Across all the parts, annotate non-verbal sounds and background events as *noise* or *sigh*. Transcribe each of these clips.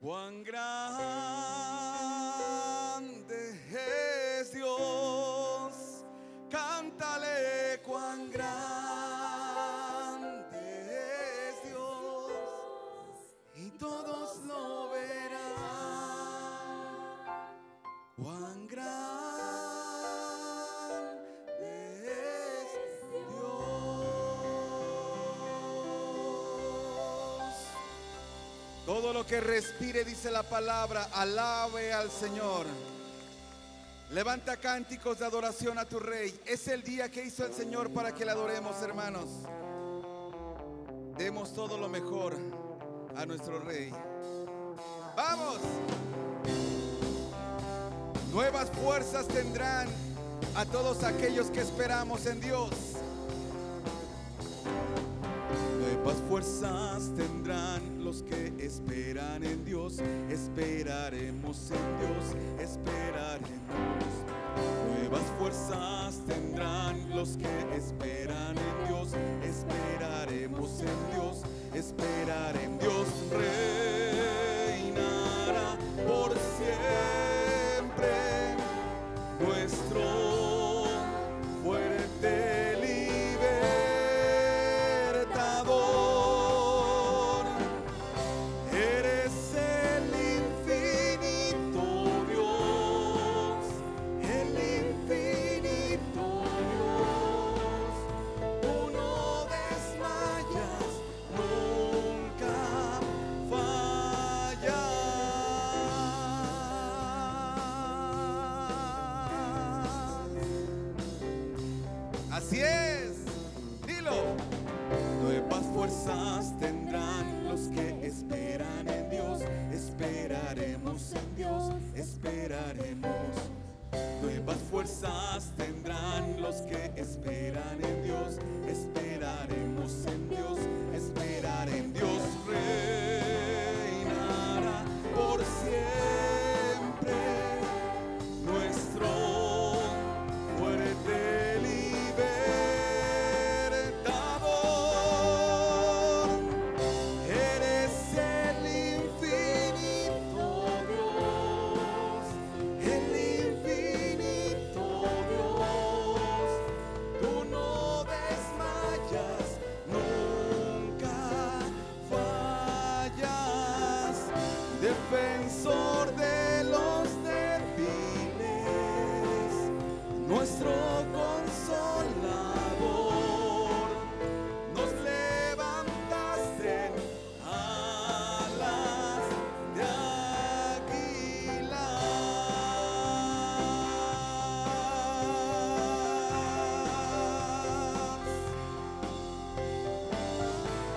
Cuán grande que respire, dice la palabra, alabe al Señor. Levanta cánticos de adoración a tu Rey. Es el día que hizo el Señor para que le adoremos, hermanos. Demos todo lo mejor a nuestro Rey. ¡Vamos! Nuevas fuerzas tendrán a todos aquellos que esperamos en Dios. Fuerzas tendrán los que esperan en Dios. Esperaremos en Dios, esperaremos. Nuevas fuerzas tendrán los que esperan en Dios. Esperaremos en Dios, esperar en Dios. Reinará por siempre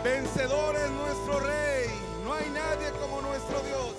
Vencedor es nuestro Rey, no hay nadie como nuestro Dios.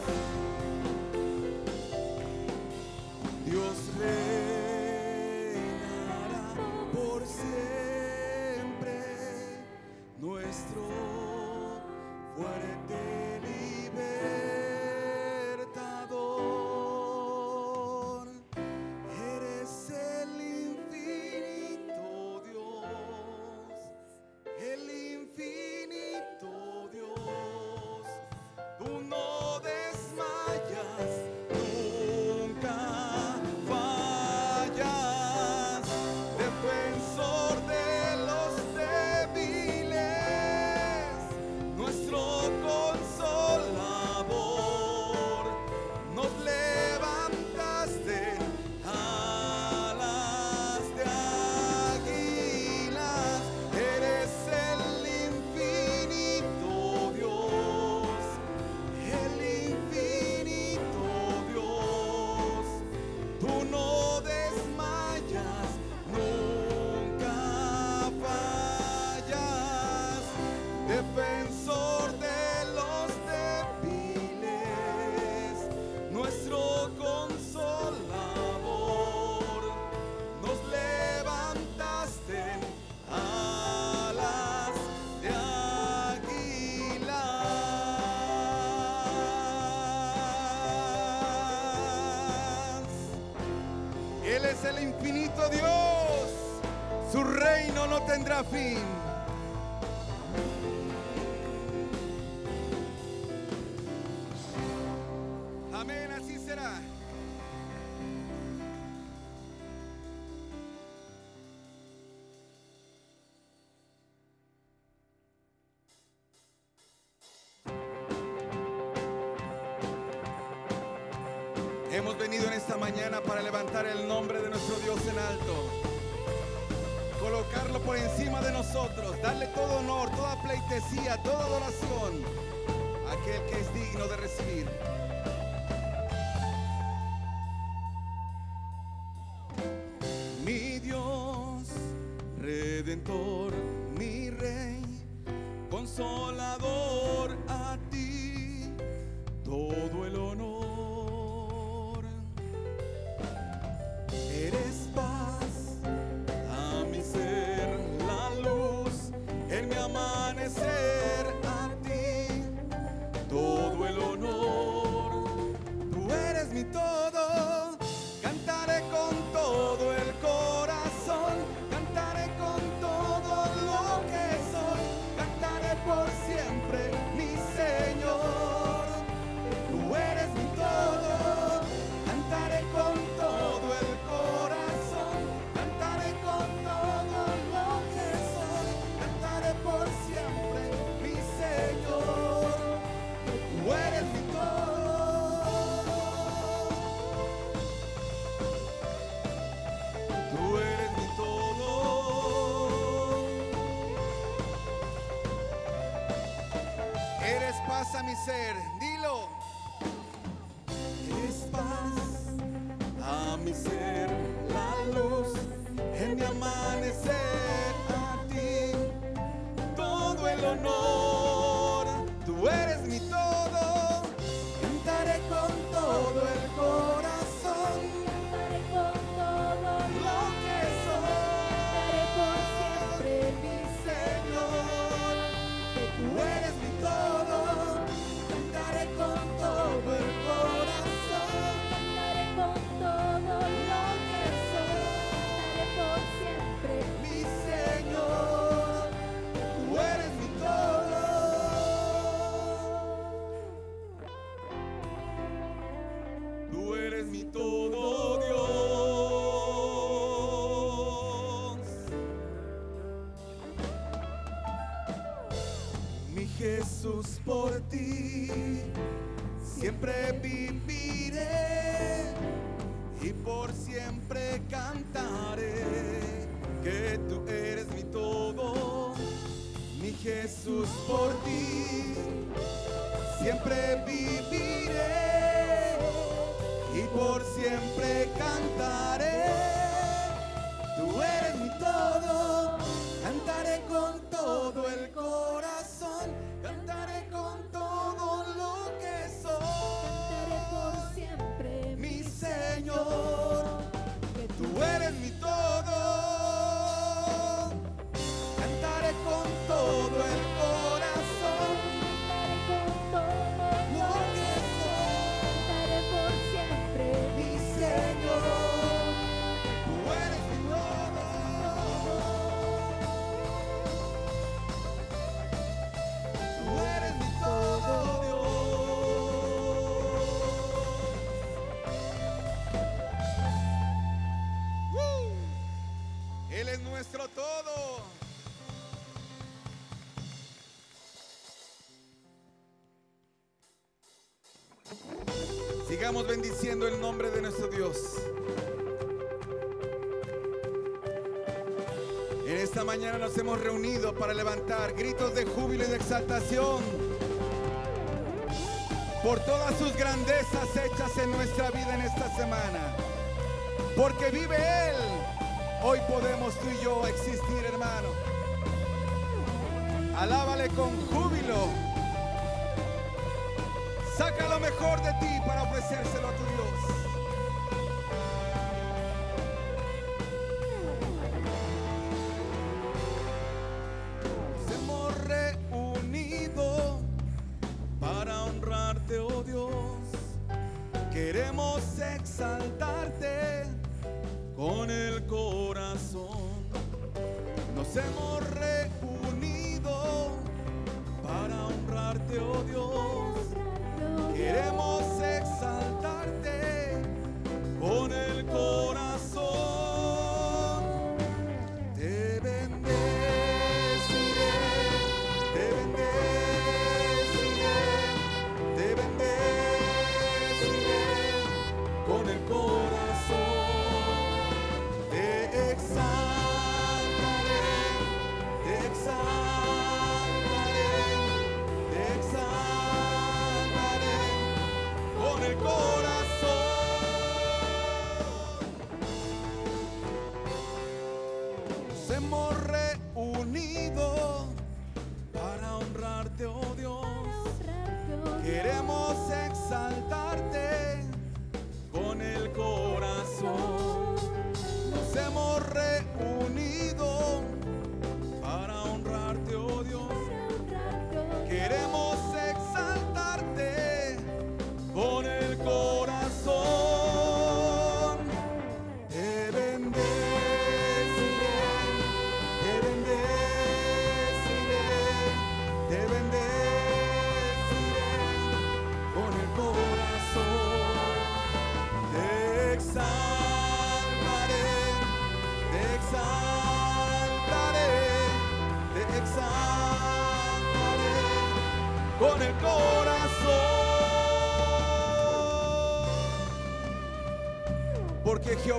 El infinito Dios, su reino no tendrá fin. Jesús, por ti siempre viviré y por siempre cantaré. Tú eres mi todo, cantaré con todo el corazón, cantaré con todo lo que soy. Cantaré por siempre, mi Señor. el nombre de nuestro Dios. En esta mañana nos hemos reunido para levantar gritos de júbilo y de exaltación por todas sus grandezas hechas en nuestra vida en esta semana. Porque vive Él. Hoy podemos tú y yo existir, hermano. Alábale con júbilo. Saca lo mejor de ti para ofrecer.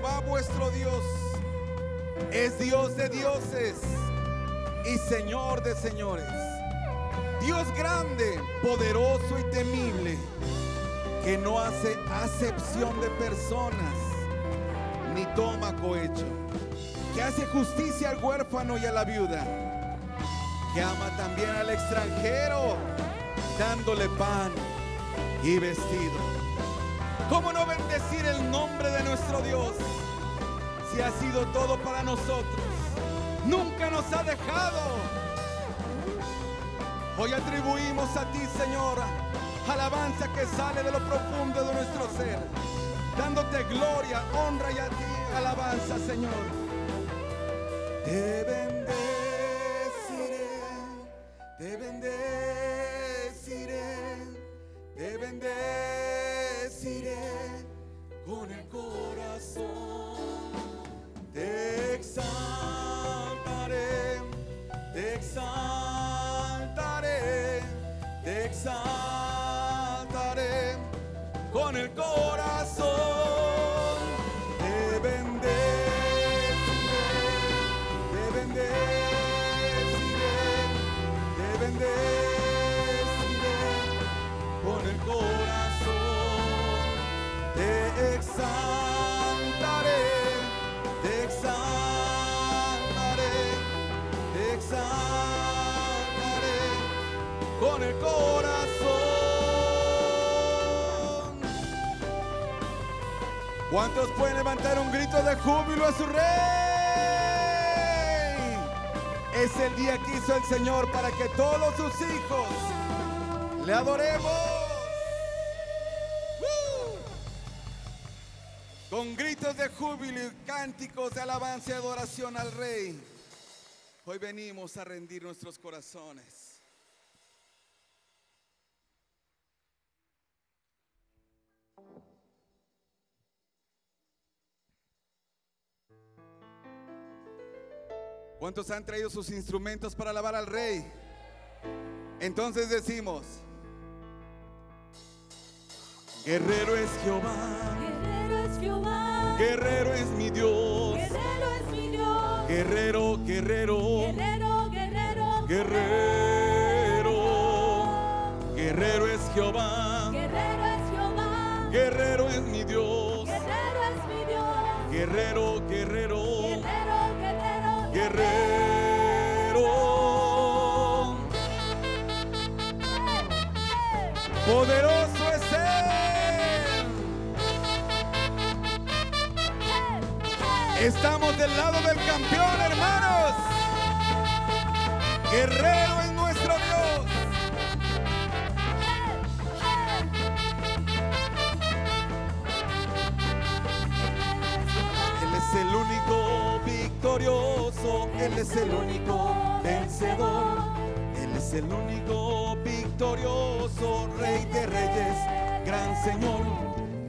Vuestro Dios es Dios de dioses y Señor de señores. Dios grande, poderoso y temible, que no hace acepción de personas ni toma cohecho, que hace justicia al huérfano y a la viuda, que ama también al extranjero, dándole pan y vestido. ¿Cómo no bendecir el nombre de nuestro Dios si ha sido todo para nosotros? Nunca nos ha dejado. Hoy atribuimos a ti, Señor, alabanza que sale de lo profundo de nuestro ser, dándote gloria, honra y a ti alabanza, Señor. Te exaltaré con el corazón. Corazón. ¿Cuántos pueden levantar un grito de júbilo a su rey? Es el día que hizo el Señor para que todos sus hijos le adoremos. Con gritos de júbilo y cánticos de alabanza y adoración al Rey. Hoy venimos a rendir nuestros corazones. ¿Cuántos han traído sus instrumentos para alabar al Rey? Entonces decimos, Guerrero es Jehová, Guerrero es Jehová. guerrero es mi Dios, Guerrero es mi Dios. guerrero, guerrero, Guerrero, guerrero. guerrero, guerrero es Jehová, guerrero, guerrero, Guerrero, guerrero. guerrero. Poderoso es Él. Estamos del lado del campeón, hermanos. Guerrero Él es el único vencedor. Él es el único victorioso, Rey de Reyes, Gran Señor.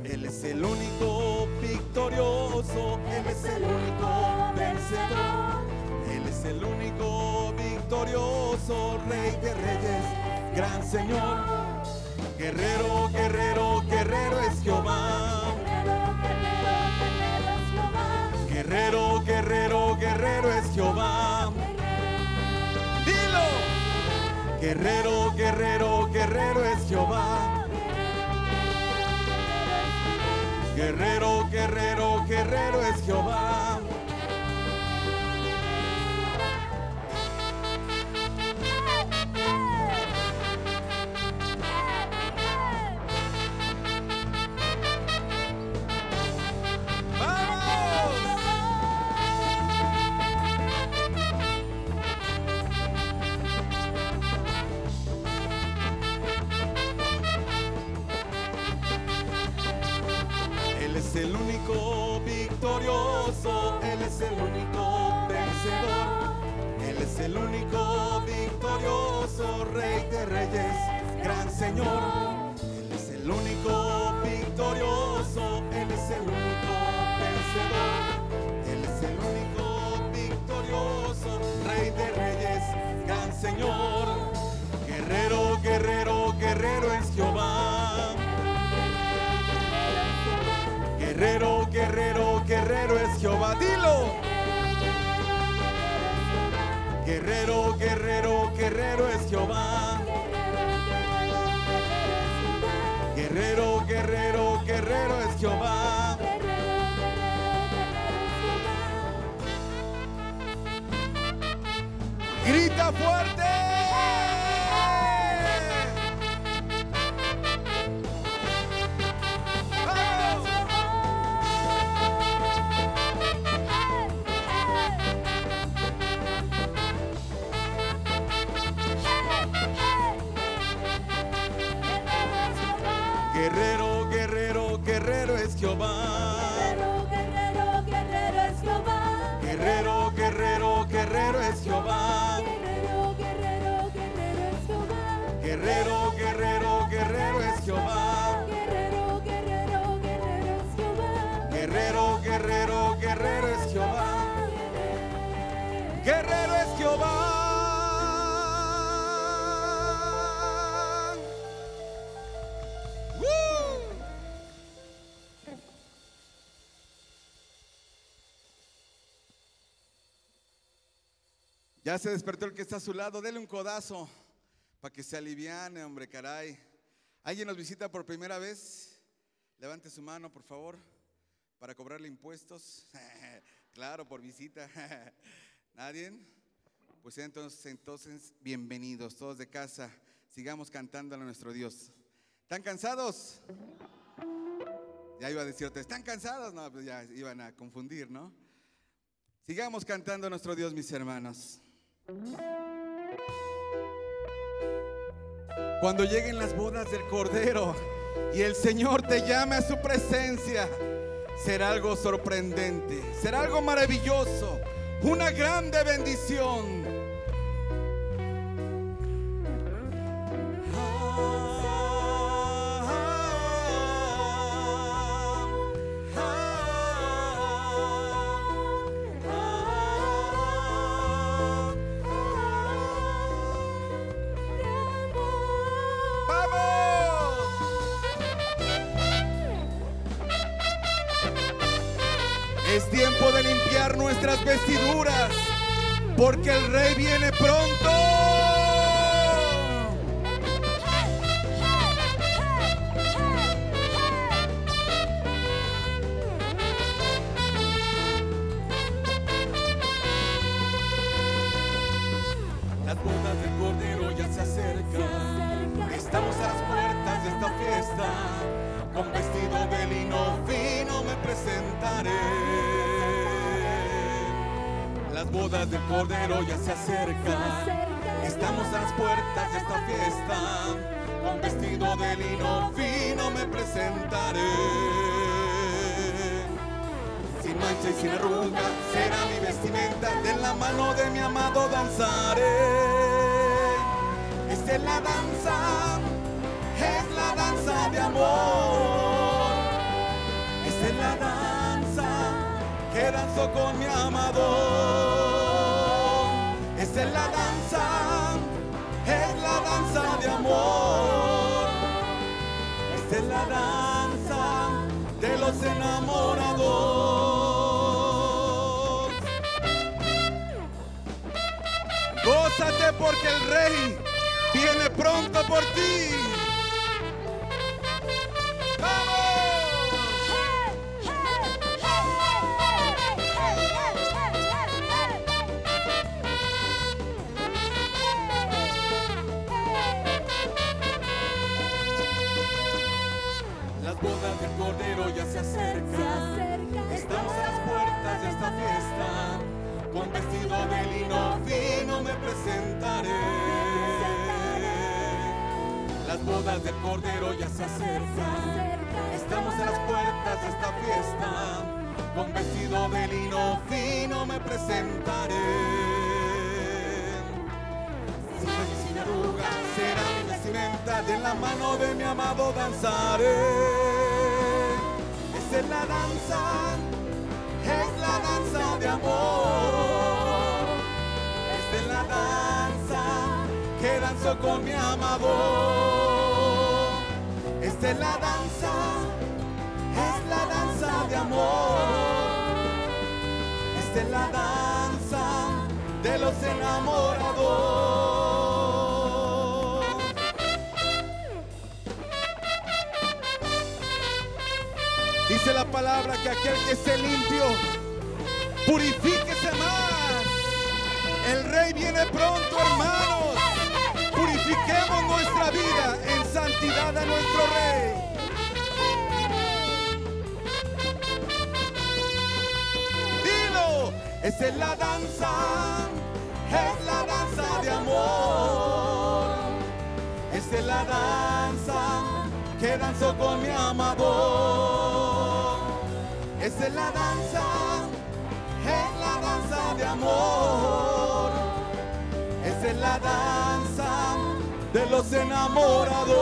Él es el único victorioso. Él es el único vencedor. Él es el único victorioso, Rey de Reyes, Gran Señor. Guerrero, guerrero, guerrero es Jehová. Guerrero, guerrero, guerrero es Jehová. Dilo. Guerrero, guerrero, guerrero es Jehová. Guerrero, guerrero, guerrero es Jehová. Él es el único vencedor. Él es el único victorioso, Rey de Reyes, gran Señor. Él es el único victorioso, Él es el único vencedor. Él es el único victorioso, Rey de Reyes, gran Señor. Guerrero, guerrero, guerrero es Jehová. Guerrero, guerrero, guerrero es Jehová. Dilo. Guerrero, guerrero, guerrero es Jehová. Guerrero, guerrero, guerrero es Jehová. Grita fuerte. Ya se despertó el que está a su lado. Dele un codazo para que se aliviane, hombre, caray. ¿Alguien nos visita por primera vez? Levante su mano, por favor, para cobrarle impuestos. *laughs* claro, por visita. *laughs* ¿Nadie? Pues entonces, entonces, bienvenidos todos de casa. Sigamos cantando a nuestro Dios. ¿Están cansados? Ya iba a decir otra, ¿están cansados? No, pues ya iban a confundir, ¿no? Sigamos cantando a nuestro Dios, mis hermanos. Cuando lleguen las bodas del Cordero y el Señor te llame a su presencia, será algo sorprendente, será algo maravilloso, una grande bendición. De limpiar nuestras vestiduras, porque el rey viene pronto. Danzaré. Esta es la danza, es la danza de amor. Esta es la danza que danzo con mi amado. Esta es la danza, porque el rey viene pronto por ti. Las bodas del Cordero ya se acercan. Estamos a las puertas de esta fiesta. Con vestido de lino fino me presentaré. Las bodas del Cordero ya se acercan. Estamos a las puertas de esta fiesta. Con vestido de lino fino me presentaré. Sin sin arruga será mi vestimenta. De la mano de mi amado danzaré. Esta es la danza, es la danza de amor. Con mi amado. Esta es la danza, es la danza de amor. Esta es la danza de los enamorados. Dice la palabra que aquel que esté limpio, purifíquese más. El rey viene pronto, hermanos. Purifiquemos nuestra vida en santidad a nuestro rey. Dilo, esa es la danza, es la danza de amor. Esa es la danza que danzo con mi amado. Esa es la danza, es la danza de amor. Esa es la danza enamorados.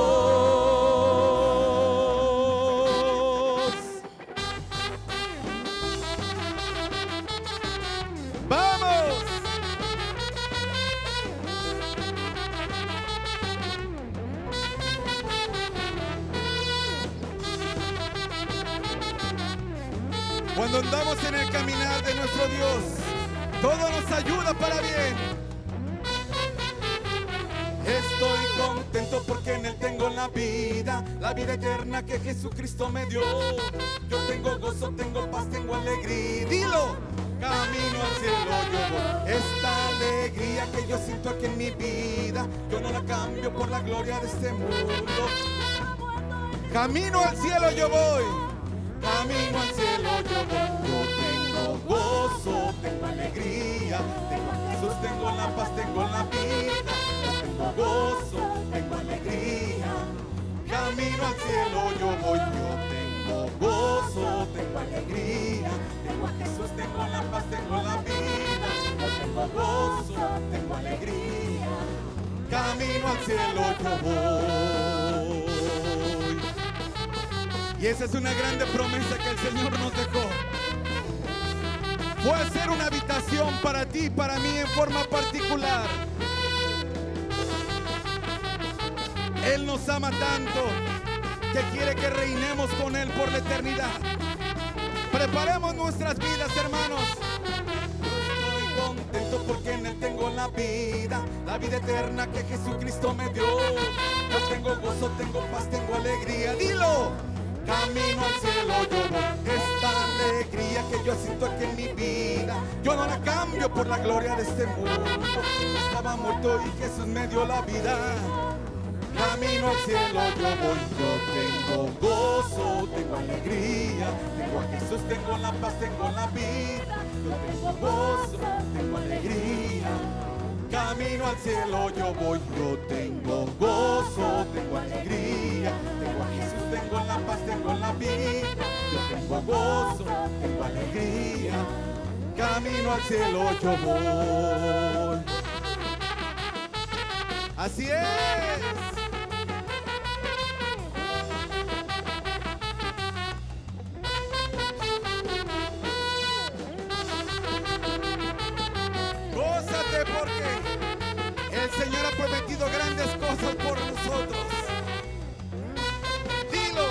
¡Vamos! Cuando andamos en el caminar de nuestro Dios, todo nos ayuda para bien. Porque en Él tengo la vida, la vida eterna que Jesucristo me dio. Yo tengo gozo, tengo paz, tengo alegría. Dilo, camino al cielo yo voy. Esta alegría que yo siento aquí en mi vida, yo no la cambio por la gloria de este mundo. Camino al cielo yo voy. Camino al cielo yo voy. Yo tengo gozo, tengo alegría. Tengo Jesús, tengo la paz, tengo la vida. Yo tengo gozo, tengo. Camino al cielo yo voy. Yo tengo gozo, tengo alegría. Tengo a Jesús, tengo la paz, tengo la vida. Yo tengo gozo, tengo alegría. Camino al cielo yo voy. Y esa es una grande promesa que el Señor nos dejó. Fue hacer una habitación para ti para mí en forma particular. Él nos ama tanto que quiere que reinemos con Él por la eternidad. Preparemos nuestras vidas, hermanos. Estoy contento porque en Él tengo la vida, la vida eterna que Jesucristo me dio. Yo tengo gozo, tengo paz, tengo alegría. Dilo. Camino al cielo yo. Esta alegría que yo siento aquí en mi vida, yo no la cambio por la gloria de este mundo. Estaba muerto y Jesús me dio la vida. Camino al cielo yo voy, yo tengo gozo, tengo alegría, tengo a Jesús, tengo la paz, tengo la vida, yo tengo gozo, tengo alegría. Camino al cielo yo voy, yo tengo gozo, tengo alegría, tengo a Jesús, tengo la paz, tengo la vida, yo tengo gozo, tengo alegría. Camino al cielo yo voy. Así es. Porque el Señor ha prometido grandes cosas por nosotros. Dilo.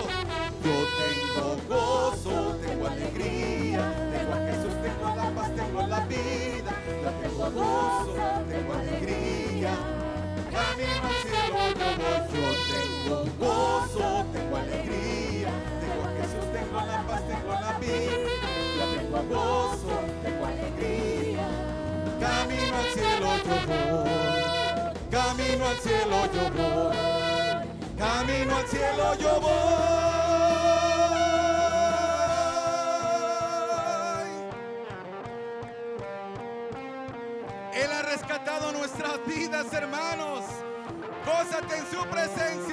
Yo tengo gozo, tengo alegría, tengo a Jesús, tengo la paz, tengo la vida. Yo tengo gozo, tengo alegría. Camino al cielo yo voy, Camino al cielo yo voy, camino al cielo yo voy. Él ha rescatado nuestras vidas, hermanos. Gózate en su presencia.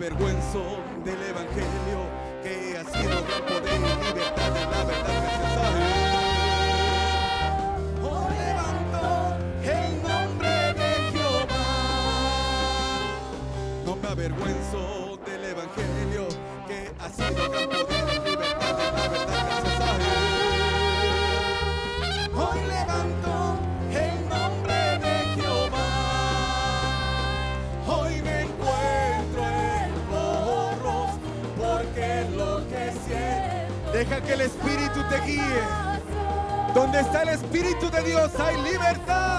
avergüenzo del Evangelio que ha sido gran poder y libertad de la verdad que se sabe. Oh, Levanto el nombre de Jehová. No me avergüenzo. Que el Espíritu te guíe. Donde está el Espíritu de Dios hay libertad.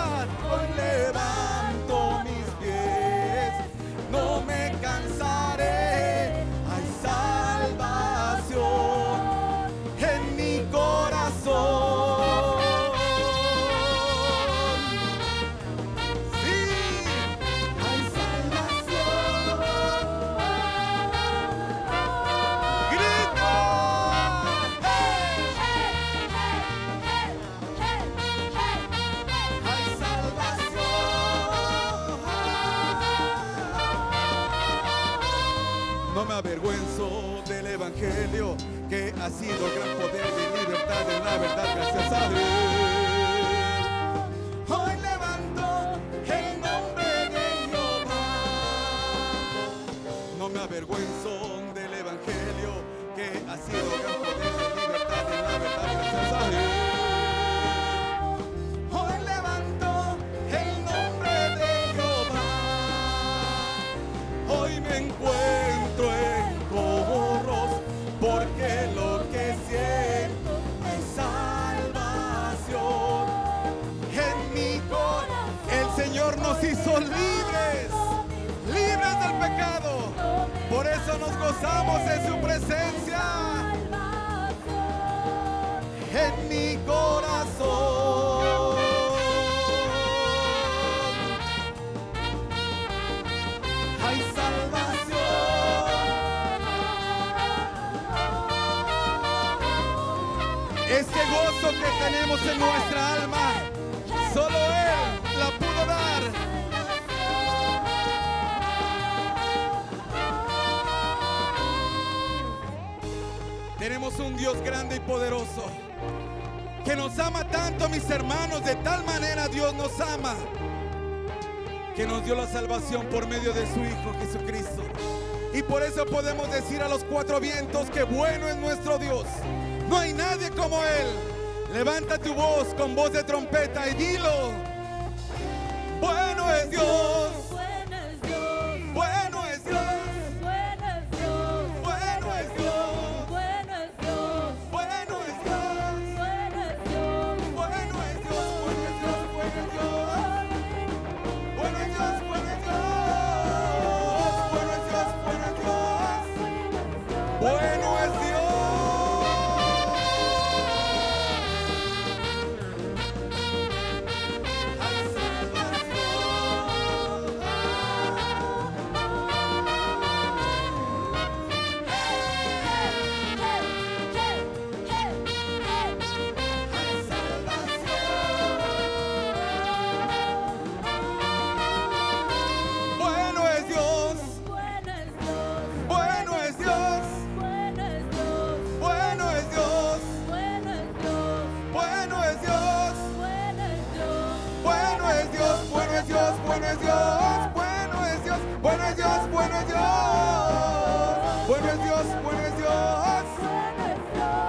un Dios grande y poderoso. Que nos ama tanto, mis hermanos. De tal manera Dios nos ama. Que nos dio la salvación por medio de su Hijo Jesucristo. Y por eso podemos decir a los cuatro vientos que bueno es nuestro Dios. No hay nadie como Él. Levanta tu voz con voz de trompeta y dilo. Bueno es Dios.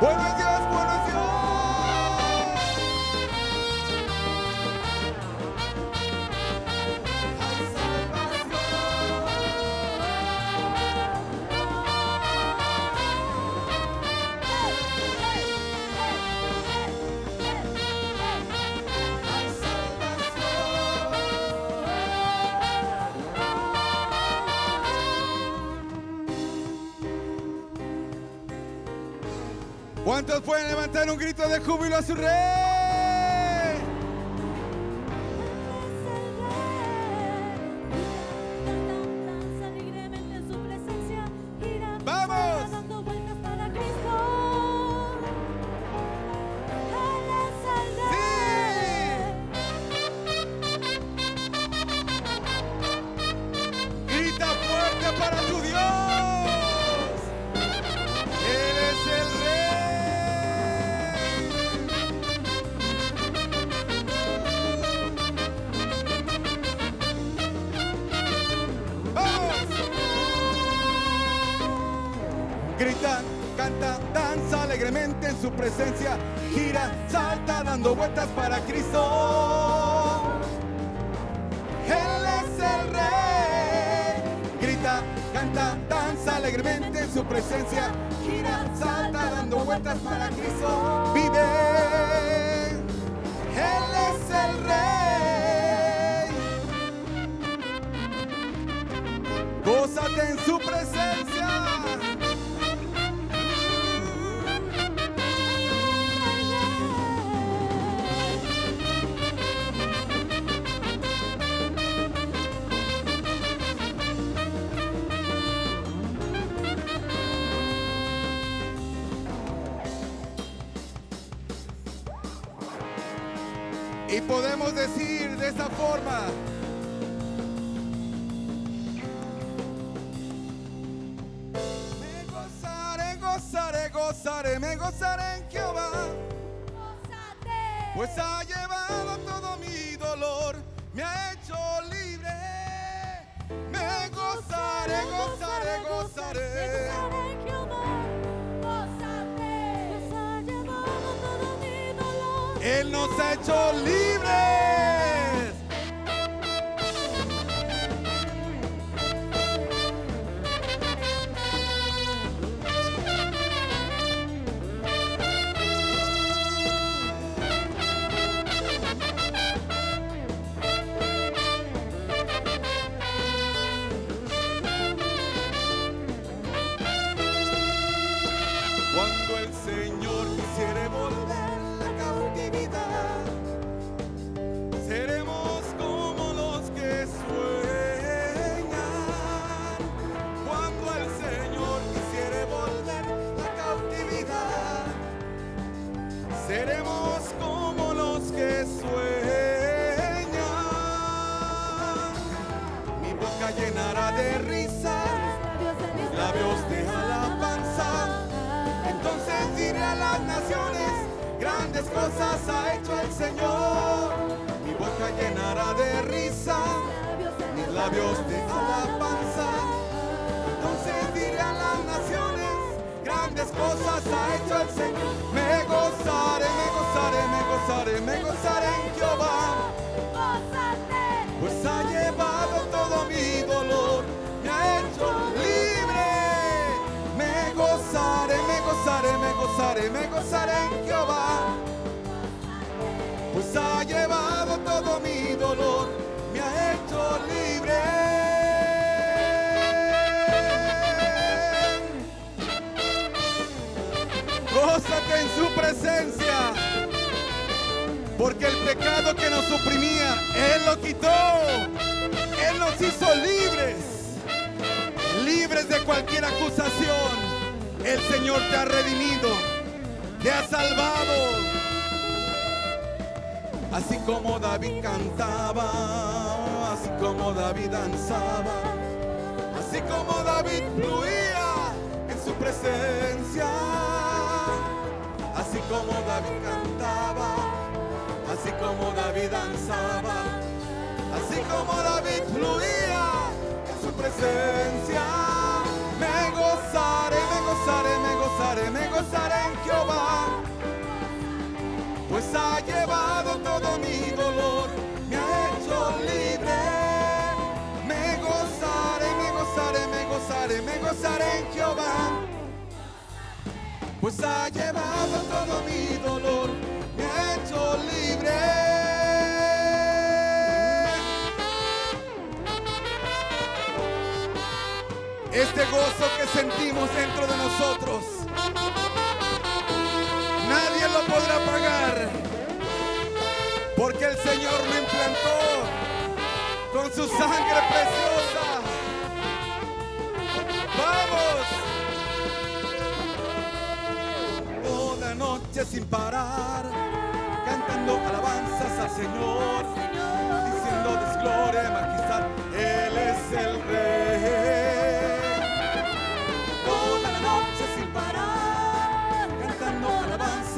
Where we go? ¿Cuántos pueden levantar un grito de júbilo a su rey? Decir de esta forma. Grandes cosas ha hecho el Señor. Mi boca llenará de risa, mis labios de alabanza. Entonces diré a las naciones, grandes cosas ha hecho el Señor. Me gozaré, me gozaré, me gozaré, me gozaré en Jehová. Gozaré, me gozaré, me gozaré en Jehová. Pues ha llevado todo mi dolor, me ha hecho libre. Gózate en su presencia. Porque el pecado que nos oprimía, Él lo quitó. Él nos hizo libres. Libres de cualquier acusación. El Señor te ha redimido. Te ha salvado. Así como David cantaba. Así como David danzaba. Así como David fluía en su presencia. Así como David cantaba así como David danzaba, así como David fluía en su presencia. Me gozaré, gozaré, me gozaré, me gozaré en Jehová, pues ha llevado todo mi dolor, me ha hecho libre. Me gozaré, me gozaré, me gozaré, me gozaré en Jehová pues ha llevado todo mi dolor, me ha hecho libre. Este gozo que sentimos dentro de nosotros, nadie lo podrá pagar, porque el Señor lo implantó con su sangre preciosa. ¡Vamos! toda noche sin parar, cantando alabanzas al Señor, diciendo desgloria y majestad, Él es el Rey.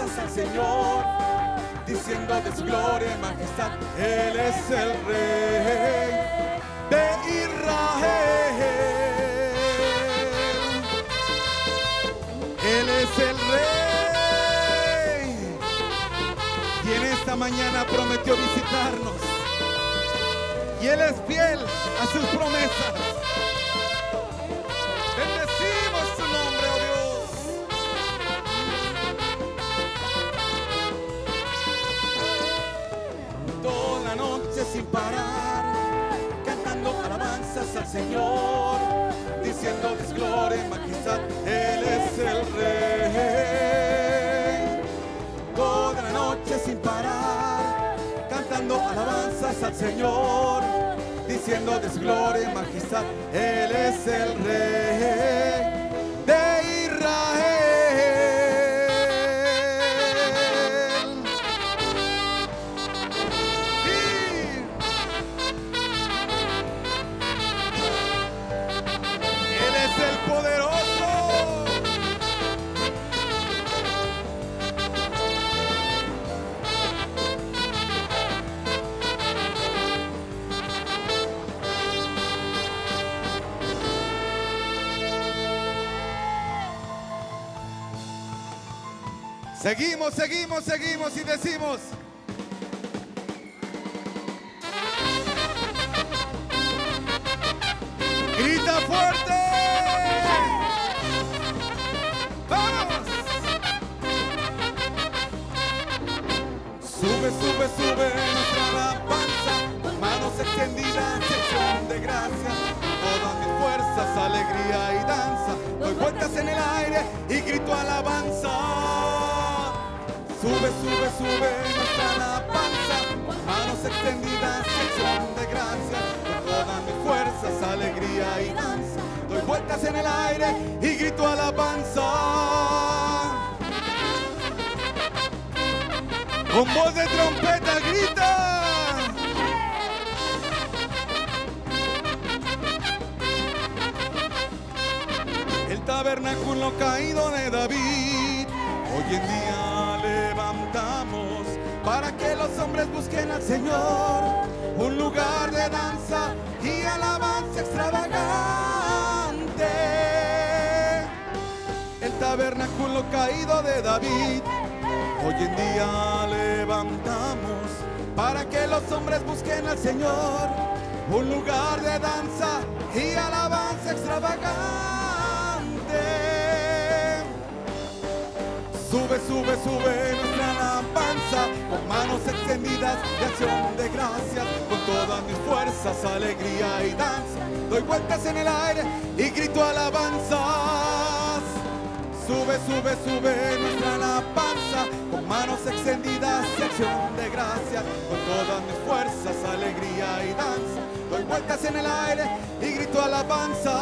al Señor, diciendo de su gloria y majestad, Él es el Rey de Israel. Él es el Rey. Y en esta mañana prometió visitarnos. Y Él es fiel a sus promesas. Señor, diciendo que es gloria y majestad, Él es el Rey. Toda la noche sin parar, cantando alabanzas al Señor, diciendo que es gloria y majestad, Él es el Rey Seguimos, seguimos, seguimos y decimos. Grita fuerte. Vamos. Sube, sube, sube nuestra alabanza, manos extendidas, sección de gracia, todas mis fuerzas, alegría y danza, doy vueltas en el aire y grito alabanza. Sube, sube, sube nuestra alabanza, con manos extendidas, sección de gracia, con todas mis fuerzas, alegría y danza, doy vueltas en el aire y grito alabanza. Con voz de trompeta grita. El tabernáculo caído de David, hoy en día levantamos para que los hombres busquen al Señor, un lugar de danza y alabanza extravagante. El tabernáculo caído de David, Hoy en día levantamos para que los hombres busquen al Señor un lugar de danza y alabanza extravagante. Con manos extendidas de acción de gracias, con todas mis fuerzas, alegría y danza. Doy vueltas en el aire y grito alabanzas. Sube, sube, sube nuestra alabanza con manos extendidas y acción de gracias, con todas mis fuerzas, alegría y danza. Doy vueltas en el aire y grito alabanza.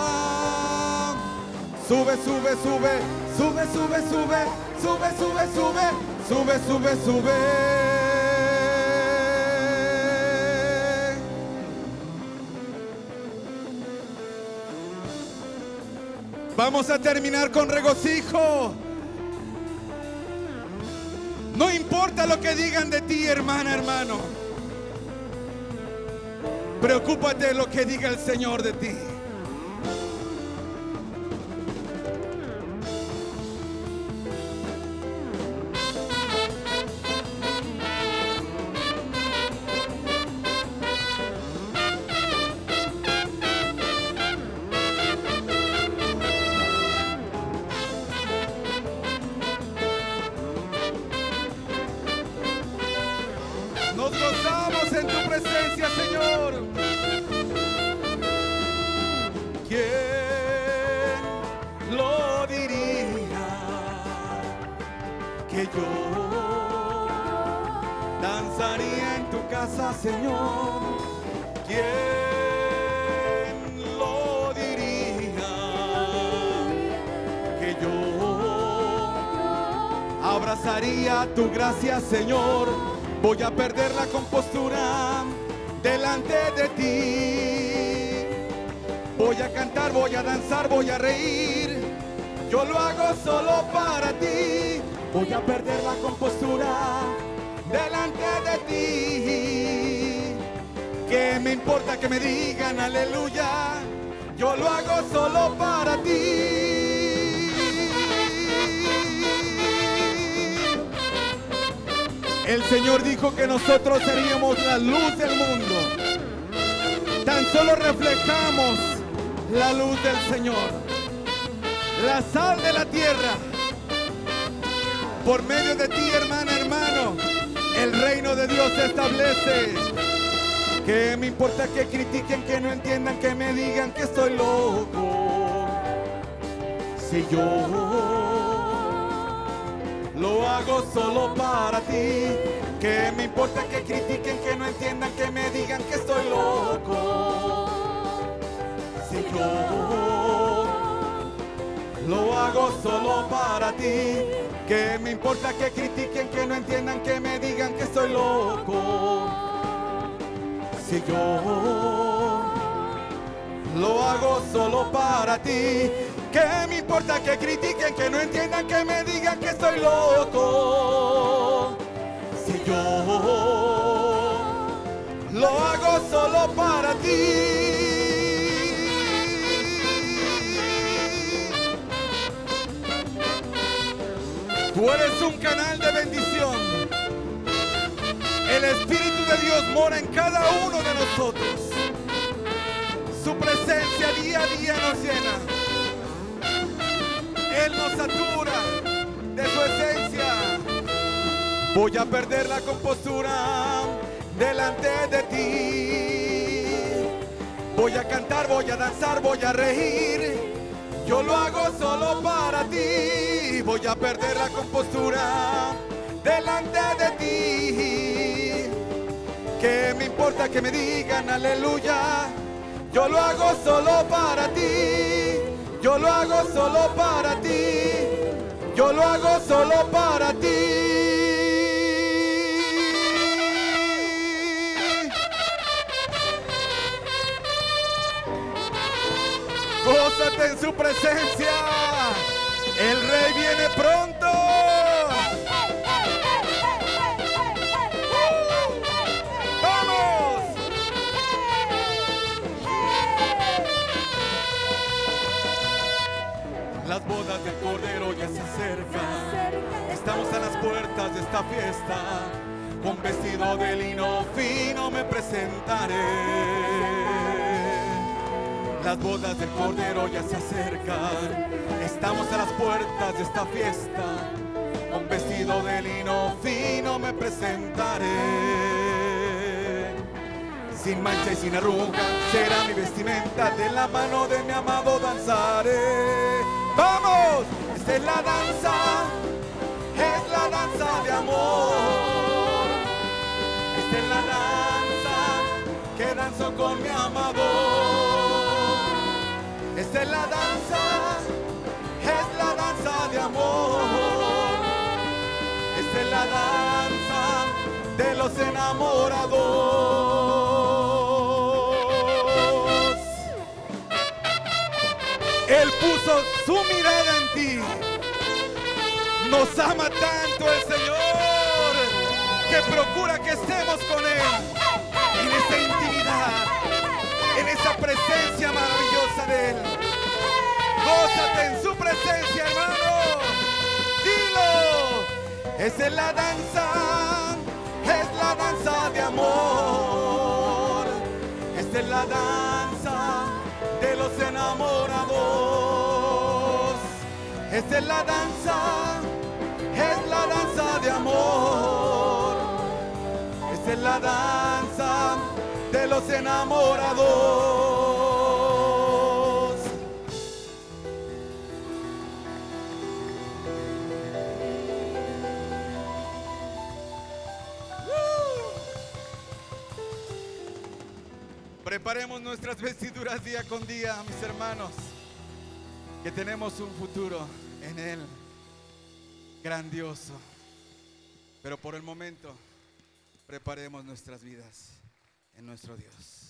Sube, sube, sube, sube, sube, sube, sube, sube, sube, sube, sube, sube. Vamos a terminar con regocijo. No importa lo que digan de ti, hermana, hermano. Preocúpate de lo que diga el Señor de ti. Abrazaría tu gracia, Señor. Voy a perder la compostura delante de ti. Voy a cantar, voy a danzar, voy a reír. Yo lo hago solo para ti. Voy a perder la compostura delante de ti. ¿Qué me importa que me digan aleluya? Yo lo hago solo para ti. El Señor dijo que nosotros seríamos la luz del mundo. Tan solo reflejamos la luz del Señor. La sal de la tierra. Por medio de ti, hermana, hermano, el reino de Dios se establece. Que me importa que critiquen, que no entiendan, que me digan que estoy loco. Si yo lo hago solo para ti. Que me importa que critiquen, que no entiendan, que me digan que estoy loco. Si yo lo hago solo para ti. Que me importa que critiquen, que no entiendan, que me digan que estoy loco. Si yo lo hago solo para ti. ¿Qué me importa que critiquen, que no entiendan, que me digan que estoy loco? Si yo lo hago solo para ti. Tú eres un canal de bendición. El Espíritu de Dios mora en cada uno de nosotros. Su presencia día a día nos llena. Él nos satura de su esencia. Voy a perder la compostura delante de ti. Voy a cantar, voy a danzar, voy a reír. Yo lo hago solo para ti. Voy a perder la compostura delante de ti. ¿Qué me importa que me digan aleluya? Yo lo hago solo para ti. Yo lo hago solo para ti. Yo lo hago solo para ti. Gózate en su presencia. El rey viene pronto. Bodas del Cordero ya se acercan. Estamos a las puertas de esta fiesta. Con vestido de lino fino me presentaré. Las bodas del Cordero ya se acercan. Estamos a las puertas de esta fiesta. Con vestido de lino fino me presentaré. Sin mancha y sin arruga será mi vestimenta. De la mano de mi amado danzaré. ¡Vamos! Esta es la danza. Es la danza de amor. Esta es la danza que danzo con mi amado. Esta es la danza, es la danza de amor. Esta es la danza de los enamorados. Su mirada en ti. Nos ama tanto el Señor que procura que estemos con Él en esa intimidad, en esa presencia maravillosa de Él. Gózate en su presencia, hermano. Dilo. Esa es la danza, es la danza de amor. Esta es la danza de los enamorados. Esta es la danza, es la danza de amor. Esta es la danza de los enamorados. Preparemos nuestras vestiduras día con día, mis hermanos, que tenemos un futuro en Él grandioso. Pero por el momento, preparemos nuestras vidas en nuestro Dios.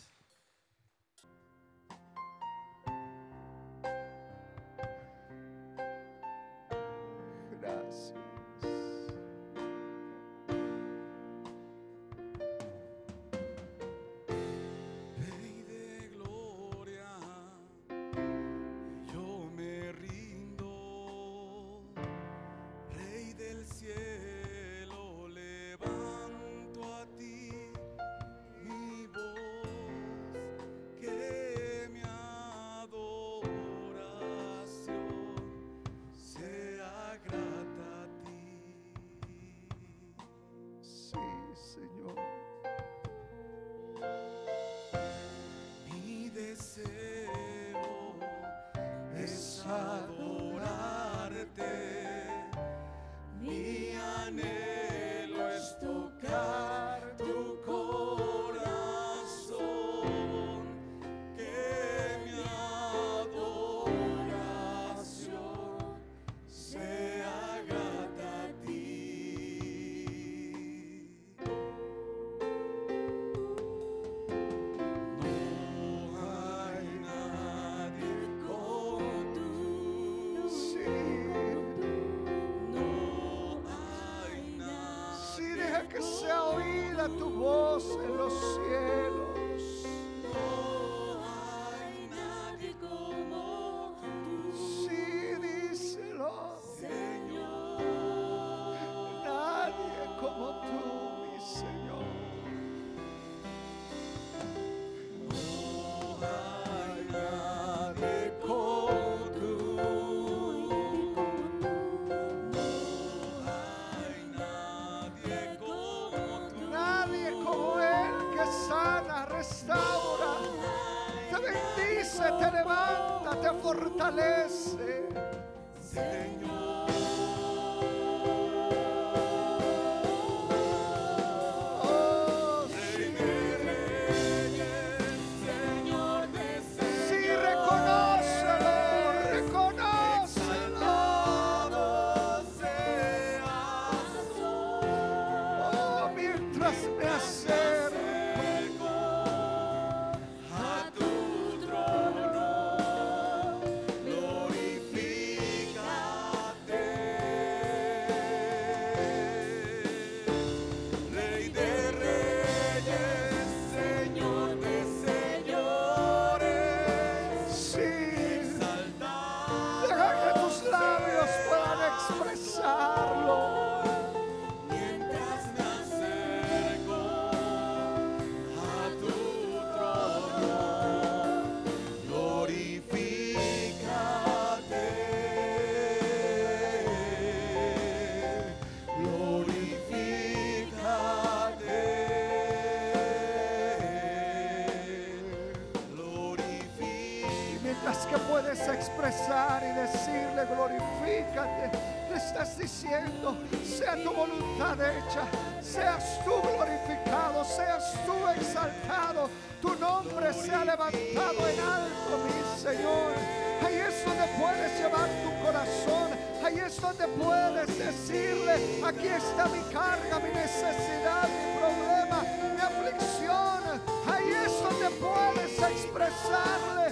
Expresar y decirle glorifícate, le estás diciendo, sea tu voluntad hecha, seas tú glorificado, seas tú exaltado, tu nombre sea levantado en alto, mi Señor. Ahí es donde puedes llevar tu corazón, ahí es donde puedes decirle, aquí está mi carga, mi necesidad, mi problema, mi aflicción. Ahí es donde puedes expresarle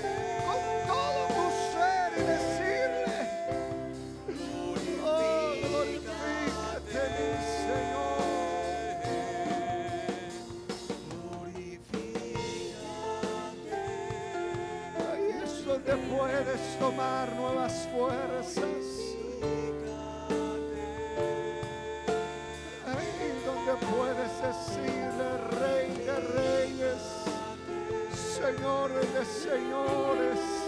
tomar nuevas fuerzas. Ahí donde puedes decirle, Rey de Reyes, Señor de Señores.